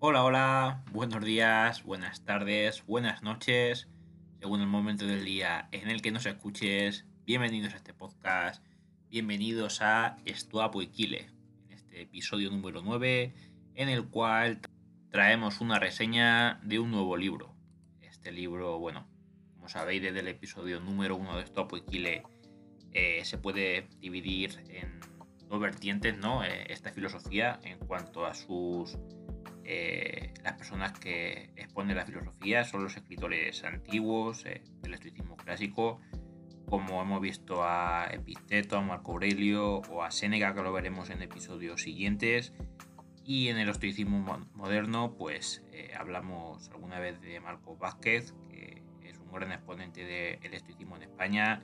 Hola, hola, buenos días, buenas tardes, buenas noches, según el momento del día en el que nos escuches. Bienvenidos a este podcast, bienvenidos a Estuapo y Kile, en este episodio número 9, en el cual traemos una reseña de un nuevo libro. Este libro, bueno, como sabéis desde el episodio número 1 de Estuapo y Kile, eh, se puede dividir en dos vertientes, ¿no? Eh, esta filosofía en cuanto a sus eh, las personas que exponen la filosofía son los escritores antiguos eh, del estoicismo clásico, como hemos visto a Epicteto, a Marco Aurelio o a Séneca, que lo veremos en episodios siguientes. Y en el estoicismo moderno, pues eh, hablamos alguna vez de Marco Vázquez, que es un gran exponente del estoicismo en España,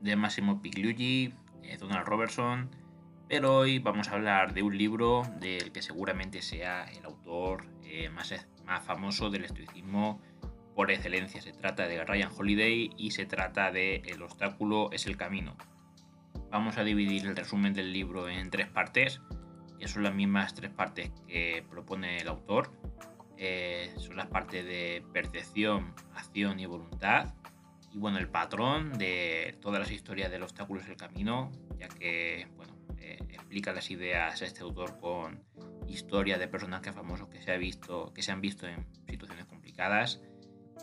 de Massimo Pigliucci, Donald Robertson, pero hoy vamos a hablar de un libro del que seguramente sea el autor eh, más, más famoso del estoicismo por excelencia. Se trata de Ryan Holiday y se trata de El obstáculo es el camino. Vamos a dividir el resumen del libro en tres partes, que son las mismas tres partes que propone el autor. Eh, son las partes de percepción, acción y voluntad. Y bueno, el patrón de todas las historias del obstáculo es el camino, ya que bueno, eh, explica las ideas a este autor con historias de personajes famosos que se, ha visto, que se han visto en situaciones complicadas.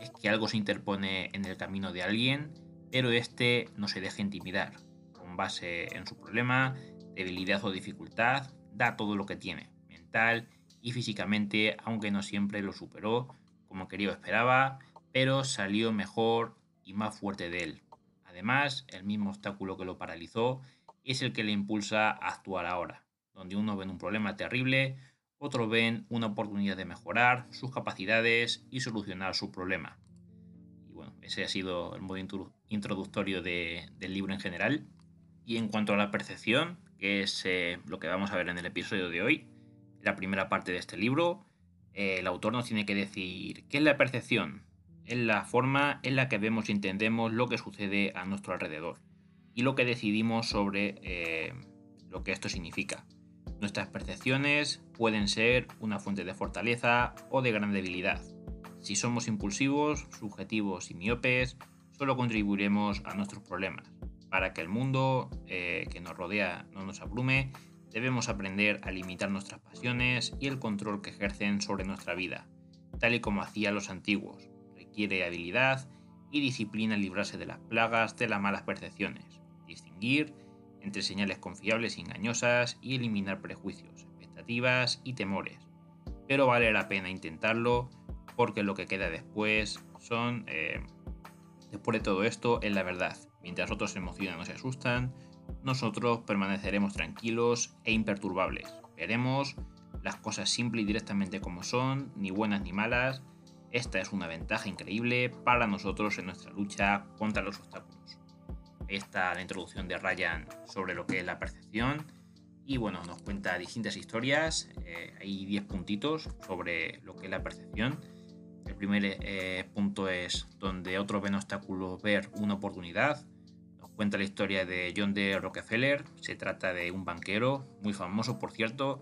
Es que algo se interpone en el camino de alguien, pero este no se deja intimidar. Con base en su problema, debilidad o dificultad, da todo lo que tiene, mental y físicamente, aunque no siempre lo superó como quería o esperaba, pero salió mejor y más fuerte de él. Además, el mismo obstáculo que lo paralizó es el que le impulsa a actuar ahora, donde uno ven un problema terrible, otro ven una oportunidad de mejorar sus capacidades y solucionar su problema. Y bueno, ese ha sido el modo introductorio del libro en general. Y en cuanto a la percepción, que es eh, lo que vamos a ver en el episodio de hoy, la primera parte de este libro, eh, el autor nos tiene que decir qué es la percepción. Es la forma en la que vemos y entendemos lo que sucede a nuestro alrededor y lo que decidimos sobre eh, lo que esto significa. Nuestras percepciones pueden ser una fuente de fortaleza o de gran debilidad. Si somos impulsivos, subjetivos y miopes, solo contribuiremos a nuestros problemas. Para que el mundo eh, que nos rodea no nos abrume, debemos aprender a limitar nuestras pasiones y el control que ejercen sobre nuestra vida, tal y como hacían los antiguos. Requiere habilidad y disciplina librarse de las plagas de las malas percepciones distinguir entre señales confiables y engañosas y eliminar prejuicios, expectativas y temores. Pero vale la pena intentarlo porque lo que queda después son, eh, después de todo esto, es la verdad. Mientras otros se emocionan o se asustan, nosotros permaneceremos tranquilos e imperturbables. Veremos las cosas simple y directamente como son, ni buenas ni malas. Esta es una ventaja increíble para nosotros en nuestra lucha contra los obstáculos está la introducción de Ryan sobre lo que es la percepción. Y bueno, nos cuenta distintas historias. Eh, hay 10 puntitos sobre lo que es la percepción. El primer eh, punto es donde otro ven obstáculos ver una oportunidad. Nos cuenta la historia de John D. Rockefeller. Se trata de un banquero muy famoso, por cierto,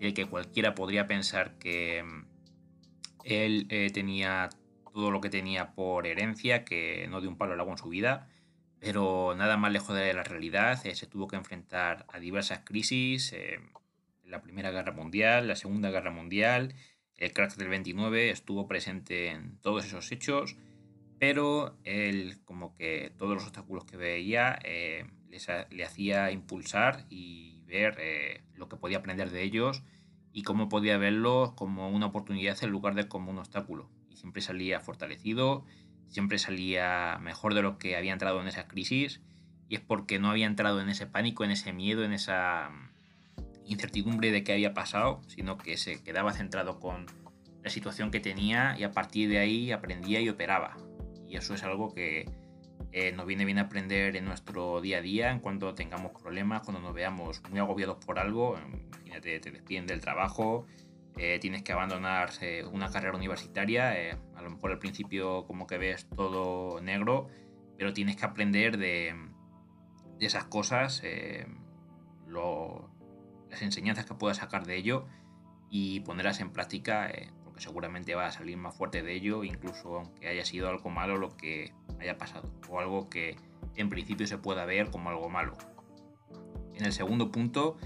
del que cualquiera podría pensar que mm, él eh, tenía todo lo que tenía por herencia, que no dio un palo al agua en su vida pero nada más lejos de la realidad. Eh, se tuvo que enfrentar a diversas crisis, eh, la Primera Guerra Mundial, la Segunda Guerra Mundial, el crack del 29 estuvo presente en todos esos hechos, pero él como que todos los obstáculos que veía eh, le hacía impulsar y ver lo que podía aprender de ellos y cómo podía verlos como una oportunidad en lugar de como un obstáculo. Y siempre salía fortalecido siempre salía mejor de lo que había entrado en esa crisis y es porque no había entrado en ese pánico, en ese miedo, en esa mm, incertidumbre de qué había pasado, sino que se quedaba centrado con la situación que tenía y a partir de ahí aprendía y operaba. Y eso es algo que eh, nos viene bien aprender en nuestro día a día, en cuanto tengamos problemas, cuando nos veamos muy agobiados por algo, imagínate, te despiden del trabajo, eh, tienes que abandonar eh, una carrera universitaria. Eh, a lo mejor al principio como que ves todo negro, pero tienes que aprender de, esas cosas, las enseñanzas que puedas sacar de ello y ponerlas en práctica, eh, porque seguramente va a salir más fuerte de ello, incluso aunque haya sido algo malo lo que haya pasado, o algo que en principio se pueda ver como algo malo. En el segundo punto,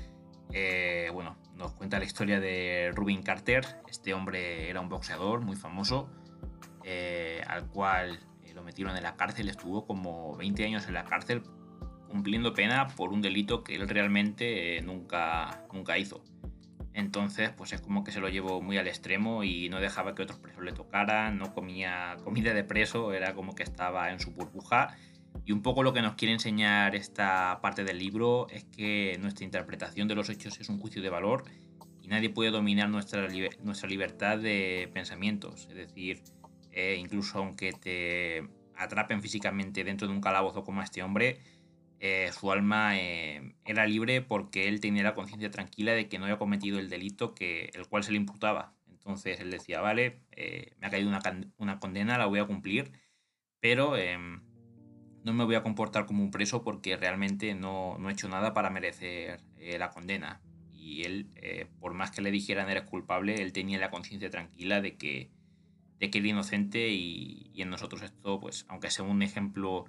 eh, bueno, nos cuenta la historia de Rubin Carter. Este hombre era un boxeador muy famoso, eh, al cual lo metieron en la cárcel, estuvo como 20 años en la cárcel cumpliendo pena por un delito que él realmente nunca, nunca hizo. Entonces, pues es como que se lo llevó muy al extremo y no dejaba que otros presos le tocaran, no comía comida de preso, era como que estaba en su burbuja. Y un poco lo que nos quiere enseñar esta parte del libro es que nuestra interpretación de los hechos es un juicio de valor y nadie puede dominar nuestra, nuestra libertad de pensamientos. Es decir, eh, incluso aunque te atrapen físicamente dentro de un calabozo como este hombre, eh, su alma eh, era libre porque él tenía la conciencia tranquila de que no había cometido el delito que el cual se le imputaba. Entonces él decía, vale, me ha caído una, condena, la voy a cumplir, pero em, no me voy a comportar como un preso porque realmente no, no he hecho nada para merecer la condena. Y él, por más que le dijeran eres culpable, él tenía la conciencia tranquila de que, de que era inocente y, en nosotros esto, pues, aunque sea un ejemplo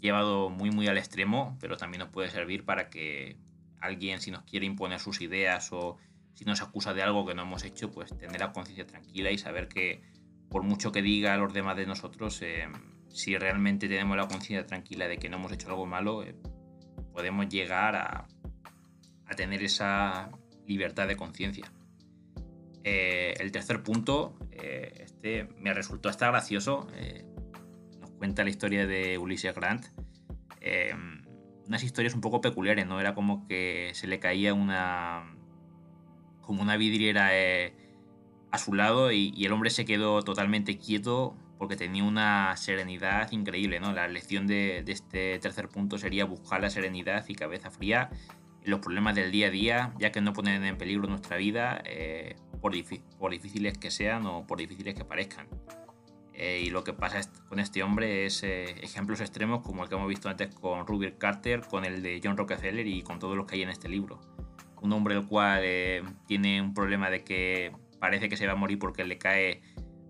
llevado muy muy al extremo, pero también nos puede servir para que alguien si nos quiere imponer sus ideas o si nos acusa de algo que no hemos hecho, pues tener la conciencia tranquila y saber que por mucho que diga los demás de nosotros, eh, si realmente tenemos la conciencia tranquila de que no hemos hecho algo malo, eh, podemos llegar a, a, tener esa libertad de conciencia. Eh, el tercer punto, este me resultó hasta gracioso cuenta la historia de Ulises Grant. Unas historias un poco peculiares, ¿no? Era como que se le caía una. como una vidriera eh, a su lado y, el hombre se quedó totalmente quieto porque tenía una serenidad increíble, ¿no? La lección de, este tercer punto sería buscar la serenidad y cabeza fría en los problemas del día a día, ya que no ponen en peligro nuestra vida, eh, por, por difíciles que sean o por difíciles que parezcan. Eh, y lo que pasa con este hombre es eh, ejemplos extremos como el que hemos visto antes con Rubert Carter, con el de John Rockefeller y con todos los que hay en este libro. Un hombre el cual eh, tiene un problema de que parece que se va a morir porque le cae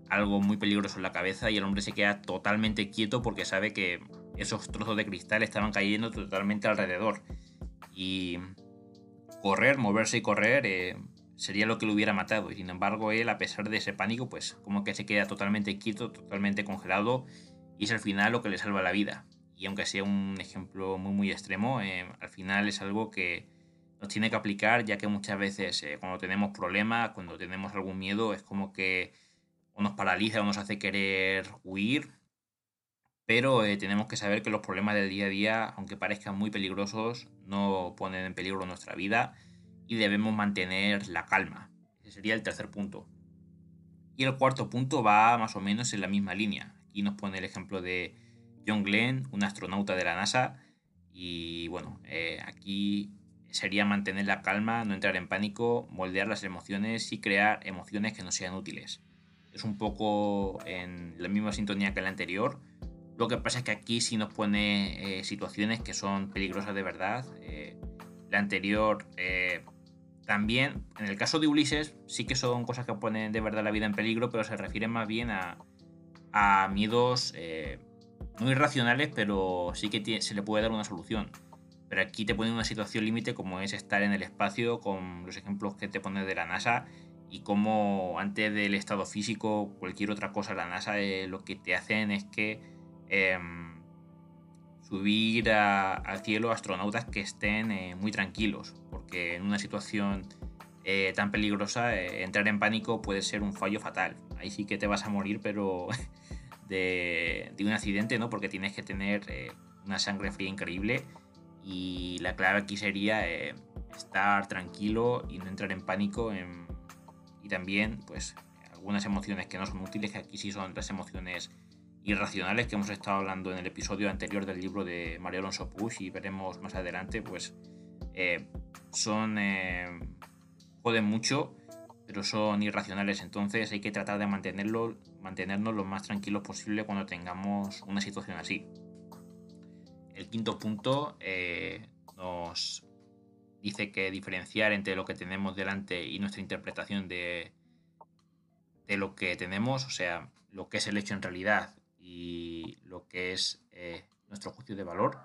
algo muy peligroso en la cabeza y el hombre se queda totalmente quieto porque sabe que esos trozos de cristal estaban cayendo totalmente alrededor. Y correr, moverse y correr sería lo que lo hubiera matado. Y sin embargo, él, a pesar de ese pánico, pues como que se queda totalmente quieto, totalmente congelado, y es al final lo que le salva la vida. Y aunque sea un ejemplo muy, muy extremo, eh, al final es algo que nos tiene que aplicar, ya que muchas veces eh, cuando tenemos problemas, cuando tenemos algún miedo, es como que o nos paraliza o nos hace querer huir. Pero eh, tenemos que saber que los problemas del día a día, aunque parezcan muy peligrosos, no ponen en peligro nuestra vida y debemos mantener la calma. Ese sería el tercer punto. Y el cuarto punto va más o menos en la misma línea. Aquí nos pone el ejemplo de John Glenn, un astronauta de la NASA. Y bueno, eh, aquí sería mantener la calma, no entrar en pánico, moldear las emociones y crear emociones que no sean útiles. Es un poco en la misma sintonía que la anterior. Lo que pasa es que aquí sí nos pone eh, situaciones que son peligrosas de verdad. Eh, la anterior también, en el caso de Ulises, sí que son cosas que ponen de verdad la vida en peligro, pero se refieren más bien a, miedos eh, no irracionales, pero sí que se le puede dar una solución. Pero aquí te ponen una situación límite como es estar en el espacio, con los ejemplos que te pone de la NASA, y como antes del estado físico, cualquier otra cosa, la NASA eh, lo que te hacen es que em, subir al cielo astronautas que estén eh, muy tranquilos, porque en una situación eh, tan peligrosa entrar en pánico puede ser un fallo fatal. Ahí sí que te vas a morir, pero de, un accidente, ¿no? Porque tienes que tener una sangre fría increíble y la clave aquí sería estar tranquilo y no entrar en pánico y también pues algunas emociones que no son útiles, que aquí sí son las emociones irracionales que hemos estado hablando en el episodio anterior del libro de Mario Alonso Push y veremos más adelante, pues eh, son... Eh, joden mucho, pero son irracionales, entonces hay que tratar de mantenerlo, mantenernos lo más tranquilos posible cuando tengamos una situación así. El quinto punto eh, nos dice que diferenciar entre lo que tenemos delante y nuestra interpretación de, lo que tenemos, o sea, lo que es el hecho en realidad y lo que es eh, nuestro juicio de valor,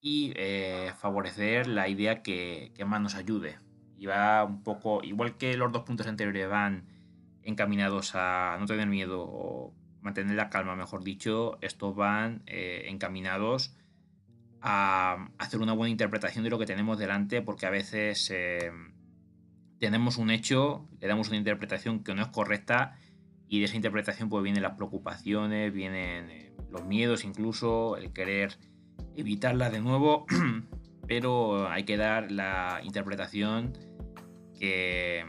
y eh, favorecer la idea que, que, más nos ayude. Y va un poco, igual que los dos puntos anteriores van encaminados a no tener miedo o mantener la calma, mejor dicho, estos van eh, encaminados a hacer una buena interpretación de lo que tenemos delante, porque a veces eh, tenemos un hecho, le damos una interpretación que no es correcta y de esa interpretación pues vienen las preocupaciones, vienen eh, los miedos incluso, el querer evitarla de nuevo, pero hay que dar la interpretación que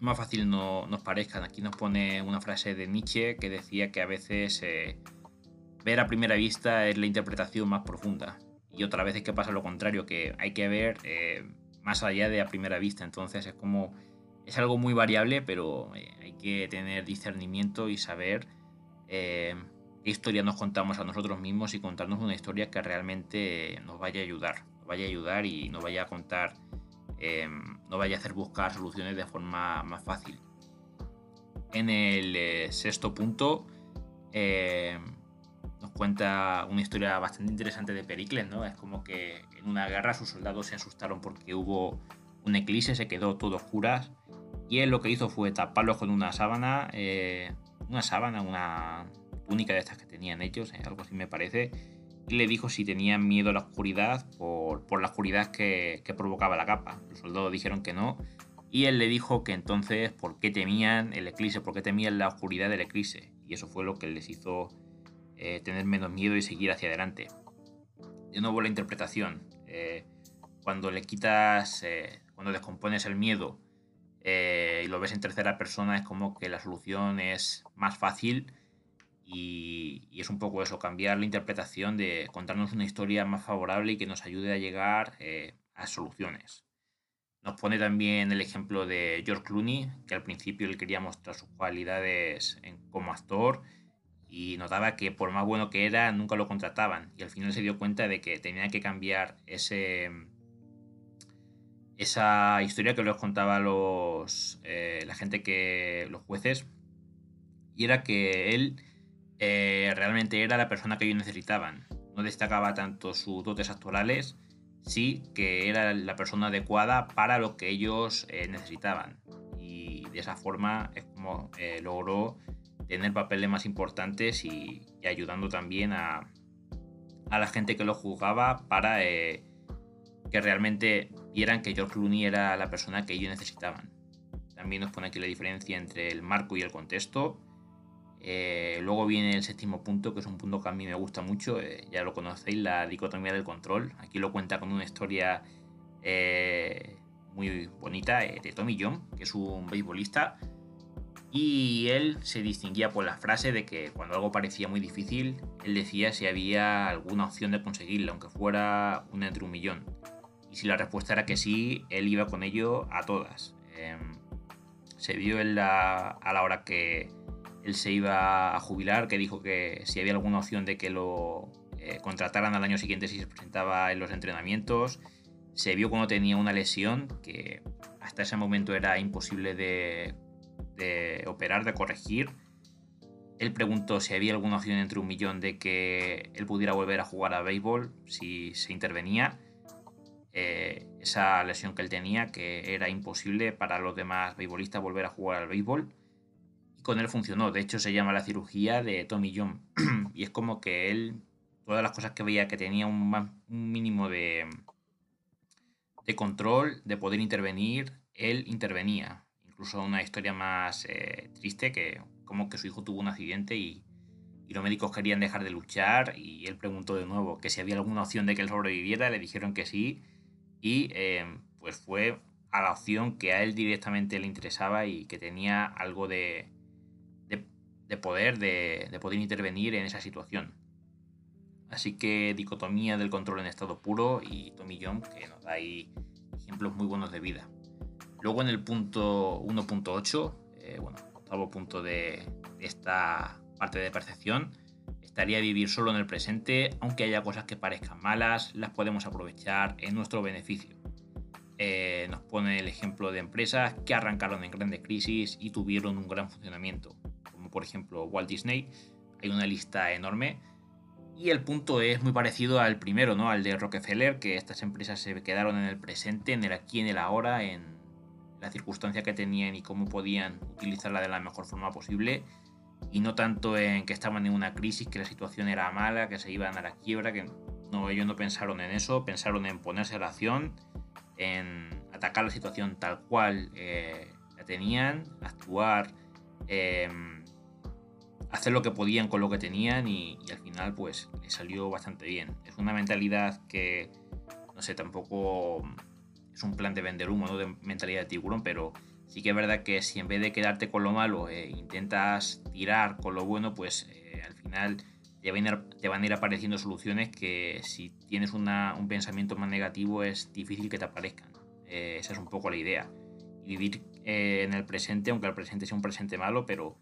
más fácil no, nos parezcan. Aquí nos pone una frase de Nietzsche que decía que a veces eh, ver a primera vista es la interpretación más profunda. Y otra vez es que pasa lo contrario, que hay que ver eh, más allá de a primera vista. Entonces es como. Es algo muy variable, pero eh, hay que tener discernimiento y saber qué historia nos contamos a nosotros mismos y contarnos una historia que realmente nos vaya a ayudar. Nos vaya a ayudar y nos vaya a contar Em, no vaya a hacer buscar soluciones de forma más fácil. En el eh, sexto punto nos cuenta una historia bastante interesante de Pericles, ¿no? Es como que en una guerra sus soldados se asustaron porque hubo un eclipse, se quedó todo oscuras y él lo que hizo fue taparlos con una sábana, eh, una sábana, una túnica de estas que tenían ellos, eh, algo así me parece, le dijo si tenían miedo a la oscuridad por, la oscuridad que, provocaba la capa. Los soldados dijeron que no. Y él le dijo que entonces por qué temían el eclipse, por qué temían la oscuridad del eclipse. Y eso fue lo que les hizo eh, tener menos miedo y seguir hacia adelante. De nuevo la interpretación. Eh, cuando le quitas, eh, cuando descompones el miedo y lo ves en tercera persona, es como que la solución es más fácil y, es un poco eso, cambiar la interpretación de contarnos una historia más favorable y que nos ayude a llegar eh, a soluciones. Nos pone también el ejemplo de George Clooney, que al principio él quería mostrar sus cualidades como actor y notaba que por más bueno que era, nunca lo contrataban. Y al final se dio cuenta de que tenía que cambiar ese, esa historia que les contaba los, eh, la gente que, los jueces, y era que él eh, realmente era la persona que ellos necesitaban. No destacaba tanto sus dotes actorales, sí que era la persona adecuada para lo que ellos eh, necesitaban. Y de esa forma es como logró tener papeles más importantes y, ayudando también a, a, la gente que lo juzgaba para que realmente vieran que George Clooney era la persona que ellos necesitaban. También nos pone aquí la diferencia entre el marco y el contexto eh, luego viene el séptimo punto, que es un punto que a mí me gusta mucho, eh, ya lo conocéis, la dicotomía del control. Aquí lo cuenta con una historia eh, muy bonita de Tommy John, que es un beisbolista. Y él se distinguía por la frase de que cuando algo parecía muy difícil, él decía si había alguna opción de conseguirlo, aunque fuera una entre un millón. Y si la respuesta era que sí, él iba con ello a todas. Em, se vio en la, a la hora que él se iba a jubilar, que dijo que si había alguna opción de que lo eh, contrataran al año siguiente si se presentaba en los entrenamientos. Se vio cuando tenía una lesión que hasta ese momento era imposible de, operar, de corregir. Él preguntó si había alguna opción entre un millón de que él pudiera volver a jugar a béisbol si se intervenía. Eh, esa lesión que él tenía, que era imposible para los demás beisbolistas volver a jugar al béisbol con él funcionó. De hecho, se llama la cirugía de Tommy John. y es como que él, todas las cosas que veía que tenía un, mínimo de, de control, de poder intervenir, él intervenía. Incluso una historia más eh, triste que como que su hijo tuvo un accidente y, los médicos querían dejar de luchar y él preguntó de nuevo que si había alguna opción de que él sobreviviera, le dijeron que sí y eh, pues fue a la opción que a él directamente le interesaba y que tenía algo de, de poder, de, poder intervenir en esa situación. Así que dicotomía del control en estado puro y Tommy John, que nos da ahí ejemplos muy buenos de vida. Luego en el punto 1.8, eh, bueno, octavo punto de esta parte de percepción, estaría vivir solo en el presente, aunque haya cosas que parezcan malas, las podemos aprovechar en nuestro beneficio. eh, nos pone el ejemplo de empresas que arrancaron en grandes crisis y tuvieron un gran funcionamiento, como por ejemplo Walt Disney. Hay una lista enorme. Y el punto es muy parecido al primero, ¿no? Al de Rockefeller, que estas empresas se quedaron en el presente, en el aquí, en el ahora, en la circunstancia que tenían y cómo podían utilizarla de la mejor forma posible. Y no tanto en que estaban en una crisis, que la situación era mala, que se iban a la quiebra, que no, ellos no pensaron en eso, pensaron en ponerse a la acción en atacar la situación tal cual eh, la tenían, actuar, em, hacer lo que podían con lo que tenían y, al final pues les salió bastante bien. Es una mentalidad que, no sé, tampoco es un plan de vender humo, no de mentalidad de tiburón, pero sí que es verdad que si en vez de quedarte con lo malo eh, intentas tirar con lo bueno, pues eh, al final te van, a ir, apareciendo soluciones que si tienes un pensamiento más negativo es difícil que te aparezcan. Eh, esa es un poco la idea. Vivir eh, en el presente, aunque el presente sea un presente malo, pero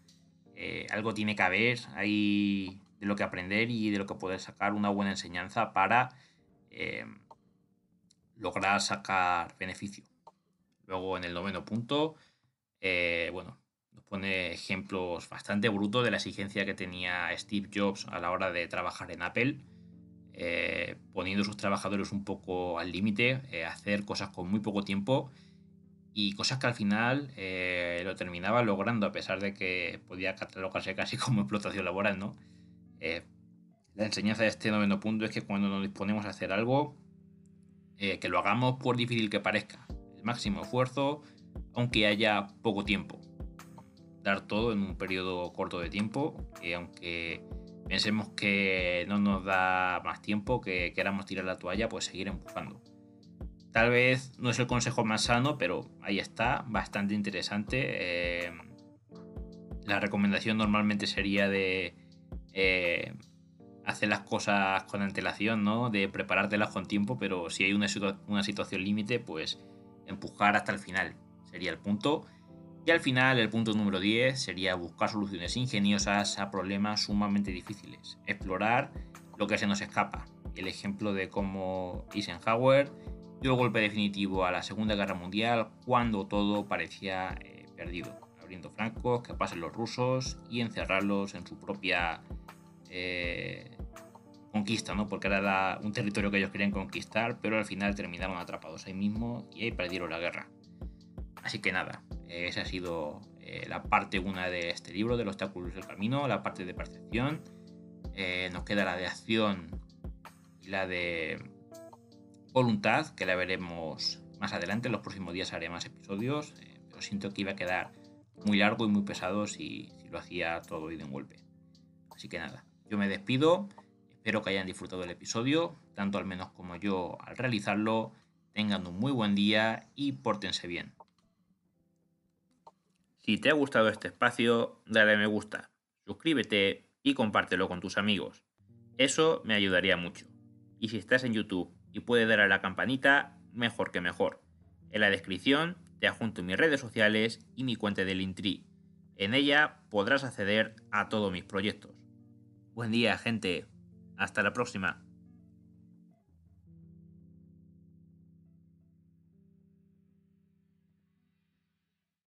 algo tiene que haber, hay de lo que aprender y de lo que poder sacar una buena enseñanza para lograr sacar beneficio. Luego en el noveno punto, bueno, pone ejemplos bastante brutos de la exigencia que tenía Steve Jobs a la hora de trabajar en Apple, eh, poniendo a sus trabajadores un poco al límite, eh, hacer cosas con muy poco tiempo y cosas que al final eh, lo terminaba logrando a pesar de que podía catalogarse casi como explotación laboral, ¿no? la enseñanza de este noveno punto es que cuando nos disponemos a hacer algo, que lo hagamos por difícil que parezca, el máximo esfuerzo, aunque haya poco tiempo dar todo en un periodo corto de tiempo, que aunque pensemos que no nos da más tiempo, que queramos tirar la toalla, pues seguir empujando. Tal vez no es el consejo más sano, pero ahí está, bastante interesante. Eh, la recomendación normalmente sería de eh, hacer las cosas con antelación, ¿no? De preparártelas con tiempo, pero si hay una, una situación límite, pues empujar hasta el final sería el punto. Y al final, el punto número 10 sería buscar soluciones ingeniosas a problemas sumamente difíciles. Explorar lo que se nos escapa. El ejemplo de cómo Eisenhower dio el golpe definitivo a la Segunda Guerra Mundial cuando todo parecía eh, perdido. Abriendo francos, que pasen los rusos y encerrarlos en su propia eh, conquista, ¿no? Porque era un territorio que ellos querían conquistar, pero al final terminaron atrapados ahí mismo y ahí perdieron la guerra. Así que nada, esa ha sido eh, la parte 1 de este libro, de los obstáculos del camino, la parte de percepción. Eh, nos queda la de acción y la de voluntad, que la veremos más adelante. En los próximos días haré más episodios, eh, pero siento que iba a quedar muy largo y muy pesado si, si lo hacía todo y de un golpe. Así que nada, yo me despido. Espero que hayan disfrutado del episodio, tanto al menos como yo al realizarlo. Tengan un muy buen día y pórtense bien. Si te ha gustado este espacio, dale a me gusta, suscríbete y compártelo con tus amigos. Eso me ayudaría mucho. Y si estás en YouTube y puedes dar a la campanita, mejor que mejor. En la descripción te adjunto mis redes sociales y mi cuenta de Linktree. En ella podrás acceder a todos mis proyectos. Buen día, gente. Hasta la próxima.